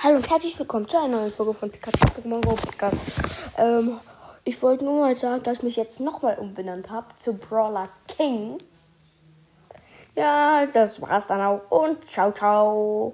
Hallo und herzlich willkommen zu einer neuen Folge von Pikachu Pokémon Go Podcast. Ähm, ich wollte nur mal sagen, dass ich mich jetzt nochmal umbenannt habe zu Brawler King. Ja, das war's dann auch und ciao, ciao.